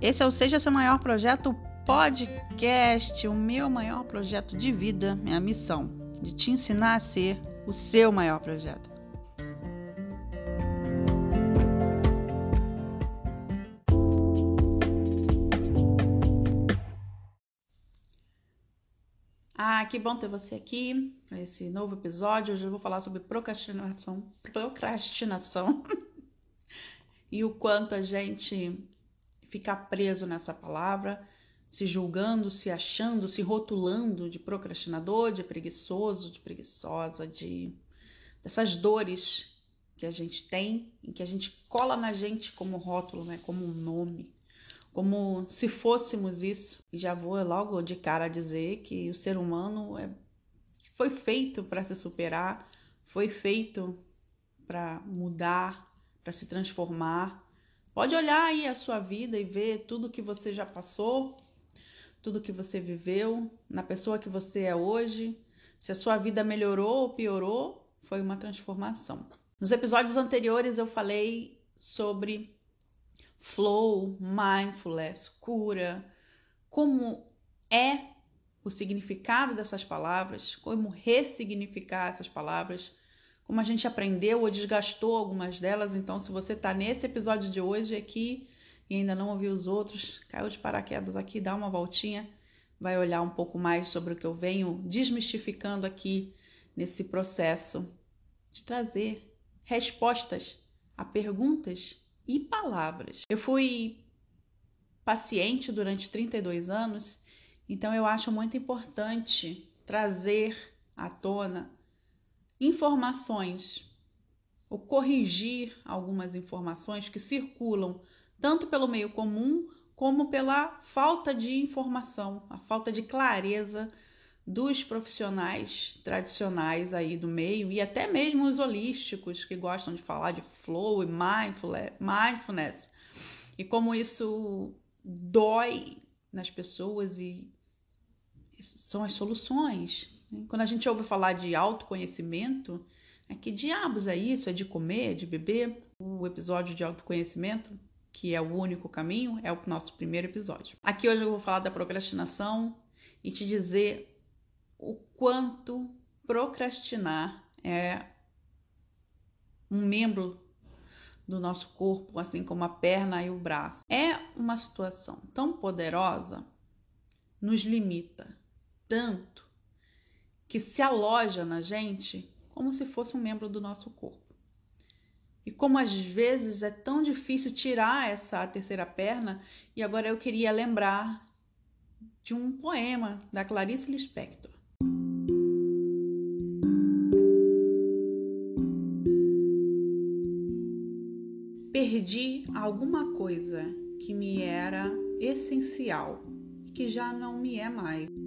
Esse é o Seja Seu Maior Projeto Podcast, o meu maior projeto de vida, minha missão, de te ensinar a ser o seu maior projeto. Ah, que bom ter você aqui para esse novo episódio. Hoje eu vou falar sobre procrastinação, procrastinação e o quanto a gente ficar preso nessa palavra, se julgando, se achando, se rotulando de procrastinador, de preguiçoso, de preguiçosa, de dessas dores que a gente tem e que a gente cola na gente como rótulo, né, como um nome, como se fôssemos isso. E já vou logo de cara dizer que o ser humano é, foi feito para se superar, foi feito para mudar, para se transformar, Pode olhar aí a sua vida e ver tudo que você já passou, tudo que você viveu, na pessoa que você é hoje. Se a sua vida melhorou ou piorou, foi uma transformação. Nos episódios anteriores eu falei sobre flow, mindfulness, cura, como é o significado dessas palavras, como ressignificar essas palavras como a gente aprendeu ou desgastou algumas delas. Então, se você está nesse episódio de hoje aqui e ainda não ouviu os outros, caiu de paraquedas aqui, dá uma voltinha, vai olhar um pouco mais sobre o que eu venho desmistificando aqui nesse processo de trazer respostas a perguntas e palavras. Eu fui paciente durante 32 anos, então eu acho muito importante trazer à tona informações ou corrigir algumas informações que circulam tanto pelo meio comum como pela falta de informação, a falta de clareza dos profissionais tradicionais aí do meio e até mesmo os holísticos que gostam de falar de flow e mindfulness e como isso dói nas pessoas e são as soluções quando a gente ouve falar de autoconhecimento, é que diabos é isso? É de comer, é de beber? O episódio de autoconhecimento, que é o único caminho, é o nosso primeiro episódio. Aqui hoje eu vou falar da procrastinação e te dizer o quanto procrastinar é um membro do nosso corpo, assim como a perna e o braço. É uma situação tão poderosa, nos limita tanto que se aloja na gente como se fosse um membro do nosso corpo. E como às vezes é tão difícil tirar essa terceira perna, e agora eu queria lembrar de um poema da Clarice Lispector. Perdi alguma coisa que me era essencial e que já não me é mais.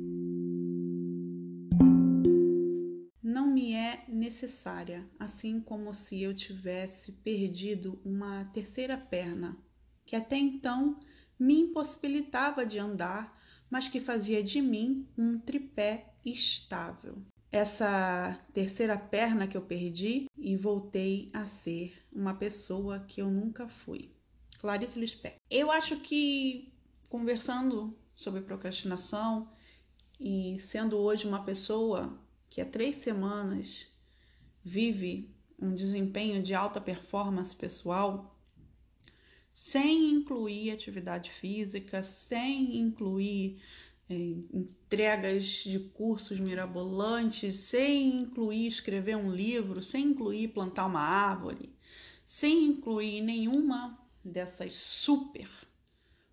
Necessária, assim como se eu tivesse perdido uma terceira perna, que até então me impossibilitava de andar, mas que fazia de mim um tripé estável. Essa terceira perna que eu perdi e voltei a ser uma pessoa que eu nunca fui. Clarice Lispector. Eu acho que conversando sobre procrastinação e sendo hoje uma pessoa que há três semanas vive um desempenho de alta performance pessoal sem incluir atividade física, sem incluir é, entregas de cursos mirabolantes, sem incluir escrever um livro, sem incluir plantar uma árvore, sem incluir nenhuma dessas super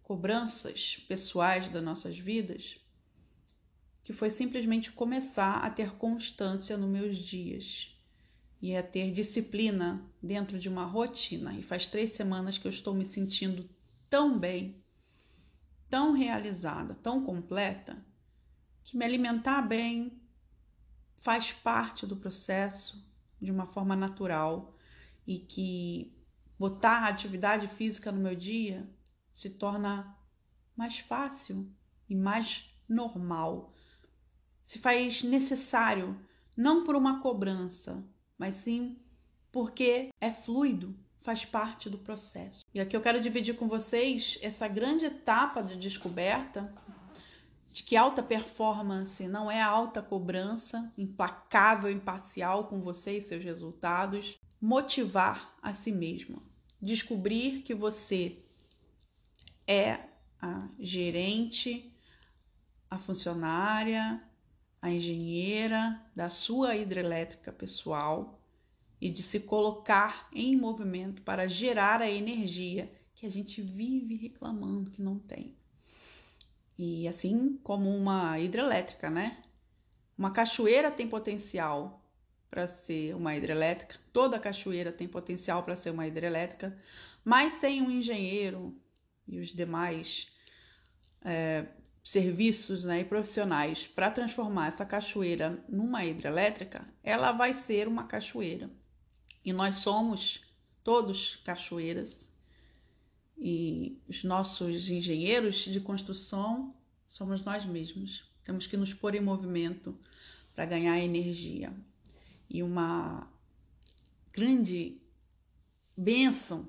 cobranças pessoais das nossas vidas, que foi simplesmente começar a ter constância nos meus dias e é ter disciplina dentro de uma rotina. E faz três semanas que eu estou me sentindo tão bem, tão realizada, tão completa, que me alimentar bem faz parte do processo de uma forma natural e que botar a atividade física no meu dia se torna mais fácil e mais normal. Se faz necessário, não por uma cobrança, mas sim porque é fluido, faz parte do processo. E aqui eu quero dividir com vocês essa grande etapa de descoberta de que alta performance não é alta cobrança, implacável, imparcial com você e seus resultados. Motivar a si mesmo. Descobrir que você é a gerente, a funcionária, a engenheira da sua hidrelétrica pessoal e de se colocar em movimento para gerar a energia que a gente vive reclamando que não tem. E assim como uma hidrelétrica, né? Uma cachoeira tem potencial para ser uma hidrelétrica, toda cachoeira tem potencial para ser uma hidrelétrica, mas sem um engenheiro e os demais é, serviços né, e profissionais para transformar essa cachoeira numa hidrelétrica, ela vai ser uma cachoeira. E nós somos todos cachoeiras. E os nossos engenheiros de construção somos nós mesmos. Temos que nos pôr em movimento para ganhar energia. E uma grande bênção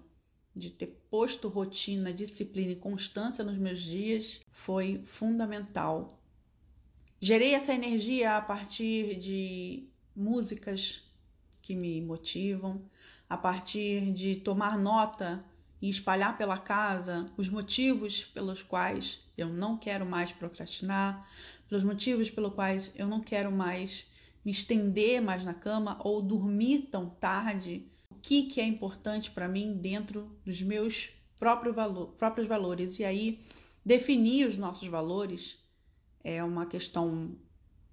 de ter posto rotina, disciplina e constância nos meus dias foi fundamental. Gerei essa energia a partir de músicas que me motivam, a partir de tomar nota e espalhar pela casa os motivos pelos quais eu não quero mais procrastinar, pelos motivos pelos quais eu não quero mais me estender mais na cama ou dormir tão tarde. O que, que é importante para mim dentro dos meus próprios, próprios valores? E aí, definir os nossos valores é uma questão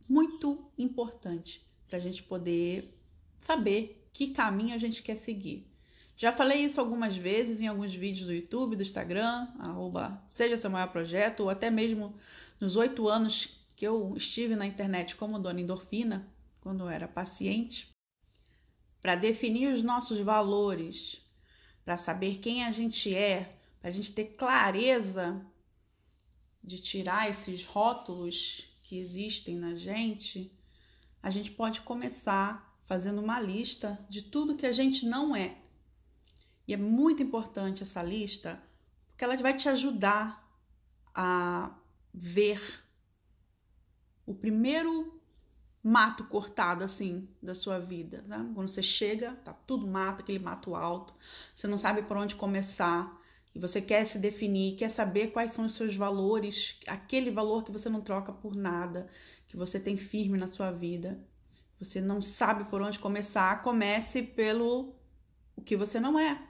muito importante para a gente poder saber que caminho a gente quer seguir. Já falei isso algumas vezes em alguns vídeos do YouTube, do Instagram, arroba seja seu maior projeto, ou até mesmo nos oito anos que eu estive na internet como dona endorfina, quando eu era paciente, para definir os nossos valores, para saber quem a gente é, para a gente ter clareza de tirar esses rótulos que existem na gente, a gente pode começar fazendo uma lista de tudo que a gente não é. E é muito importante essa lista, porque ela vai te ajudar a ver o primeiro mato cortado assim da sua vida, né? Quando você chega, tá tudo mato, aquele mato alto, você não sabe por onde começar e você quer se definir, quer saber quais são os seus valores, aquele valor que você não troca por nada, que você tem firme na sua vida você não sabe por onde começar, comece pelo o que você não é.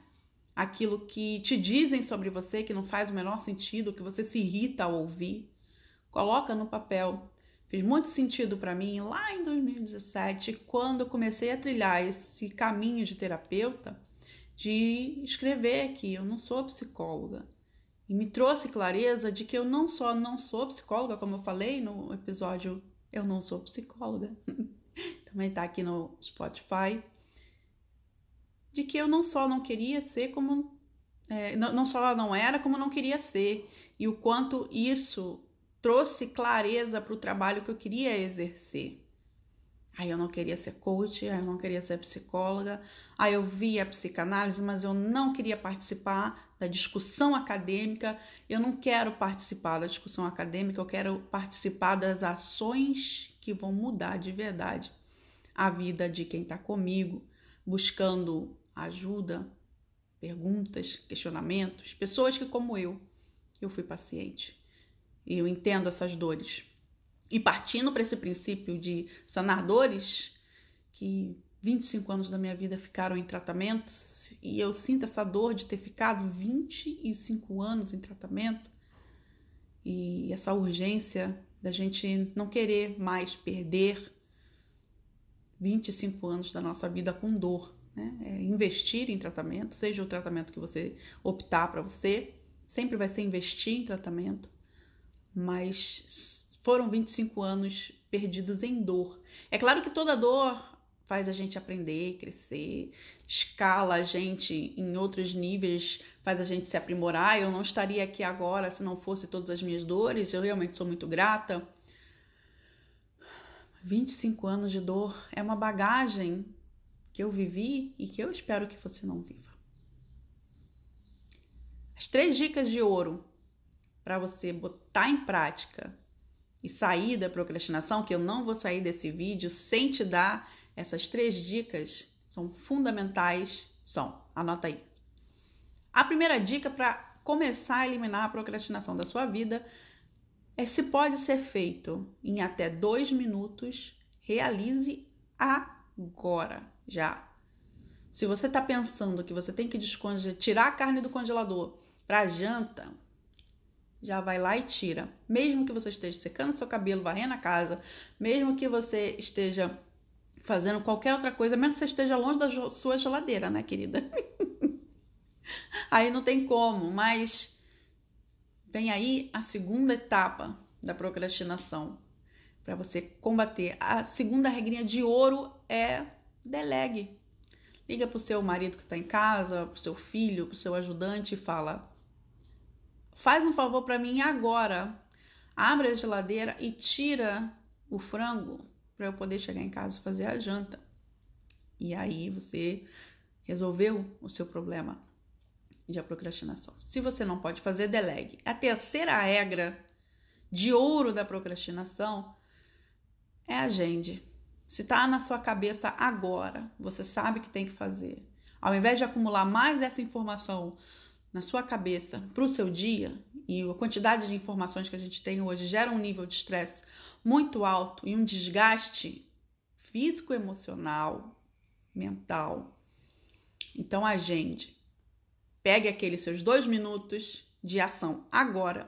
Aquilo que te dizem sobre você que não faz o menor sentido, que você se irrita ao ouvir. Coloca no papel. Fez muito sentido para mim lá em 2017, quando eu comecei a trilhar esse caminho de terapeuta, de escrever que eu não sou psicóloga. E me trouxe clareza de que eu não só não sou psicóloga, como eu falei no episódio Eu Não Sou Psicóloga, também está aqui no Spotify, de que eu não só não queria ser como. É, não, não só não era, como não queria ser. E o quanto isso trouxe clareza para o trabalho que eu queria exercer. Aí eu não queria ser coach, aí eu não queria ser psicóloga, aí eu via a psicanálise, mas eu não queria participar da discussão acadêmica, eu não quero participar da discussão acadêmica, eu quero participar das ações que vão mudar de verdade a vida de quem está comigo, buscando ajuda, perguntas, questionamentos, pessoas que, como eu, eu fui paciente e eu entendo essas dores. E partindo para esse princípio de sanar dores, que 25 anos da minha vida ficaram em tratamentos e eu sinto essa dor de ter ficado 25 anos em tratamento e essa urgência da gente não querer mais perder 25 anos da nossa vida com dor. Né? É investir em tratamento, seja o tratamento que você optar para você, sempre vai ser investir em tratamento, mas foram 25 anos perdidos em dor. É claro que toda dor faz a gente aprender, crescer, escala a gente em outros níveis, faz a gente se aprimorar. Eu não estaria aqui agora se não fosse todas as minhas dores, eu realmente sou muito grata 25 anos de dor é uma bagagem que eu vivi e que eu espero que você não viva. As três dicas de ouro para você botar em prática e sair da procrastinação, que eu não vou sair desse vídeo sem te dar essas três dicas, são fundamentais, são, anota aí. A primeira dica para começar a eliminar a procrastinação da sua vida é se pode ser feito em até dois minutos, realize agora, já. Se você está pensando que você tem que tirar a carne do congelador para janta, já vai lá e tira. Mesmo que você esteja secando seu cabelo, varrendo a casa, mesmo que você esteja fazendo qualquer outra coisa, menos que você esteja longe da sua geladeira, né, querida? aí não tem como, mas vem aí a segunda etapa da procrastinação para você combater. A segunda regrinha de ouro é delegue. Liga para o seu marido que está em casa, para o seu filho, para o seu ajudante e fala: Faz um favor para mim agora. Abre a geladeira e tira o frango para eu poder chegar em casa e fazer a janta. E aí você resolveu o seu problema de procrastinação. Se você não pode fazer, delegue. A terceira regra de ouro da procrastinação é agende. Se está na sua cabeça agora, você sabe que tem que fazer. Ao invés de acumular mais essa informação na sua cabeça para o seu dia, e a quantidade de informações que a gente tem hoje gera um nível de estresse muito alto e um desgaste físico, emocional, mental. Então, agende. Pegue aqueles seus dois minutos de ação agora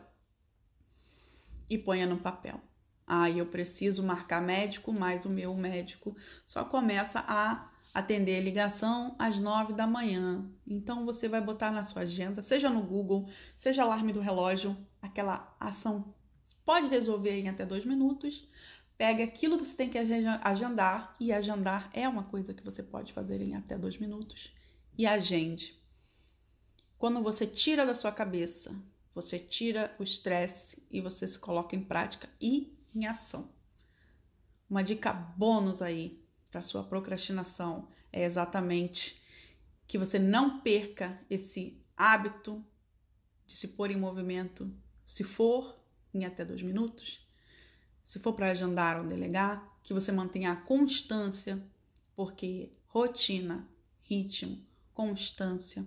e ponha no papel. Ah, eu preciso marcar médico, mas o meu médico só começa a atender ligação às nove da manhã. Então você vai botar na sua agenda, seja no Google, seja alarme do relógio, aquela ação pode resolver em até dois minutos. Pegue aquilo que você tem que agendar, e agendar é uma coisa que você pode fazer em até dois minutos, e agende. Quando você tira da sua cabeça, você tira o estresse e você se coloca em prática e em ação. Uma dica bônus aí para sua procrastinação é exatamente que você não perca esse hábito de se pôr em movimento, se for em até dois minutos, se for para agendar ou delegar, que você mantenha a constância, porque rotina, ritmo, constância,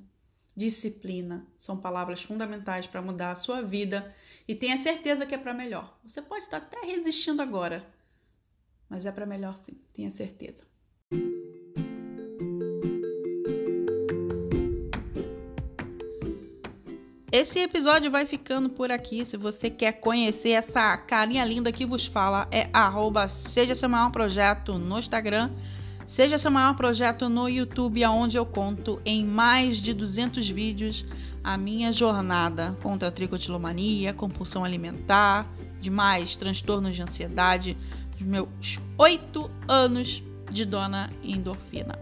disciplina são palavras fundamentais para mudar a sua vida e tenha certeza que é para melhor. Você pode estar até resistindo agora, mas é para melhor sim, tenha certeza. Esse episódio vai ficando por aqui. Se você quer conhecer essa carinha linda que vos fala, é arroba Seja Seu Maior Projeto no Instagram. Seja Seu Maior Projeto no YouTube, onde eu conto em mais de 200 vídeos a minha jornada contra a tricotilomania, compulsão alimentar, demais transtornos de ansiedade, meus oito anos de Dona Endorfina.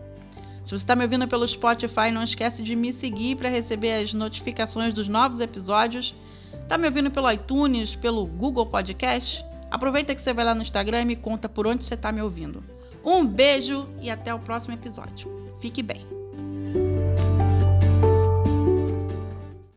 Se você está me ouvindo pelo Spotify, não esquece de me seguir para receber as notificações dos novos episódios. Está me ouvindo pelo iTunes, pelo Google Podcast? Aproveita que você vai lá no Instagram e me conta por onde você está me ouvindo. Um beijo e até o próximo episódio. Fique bem.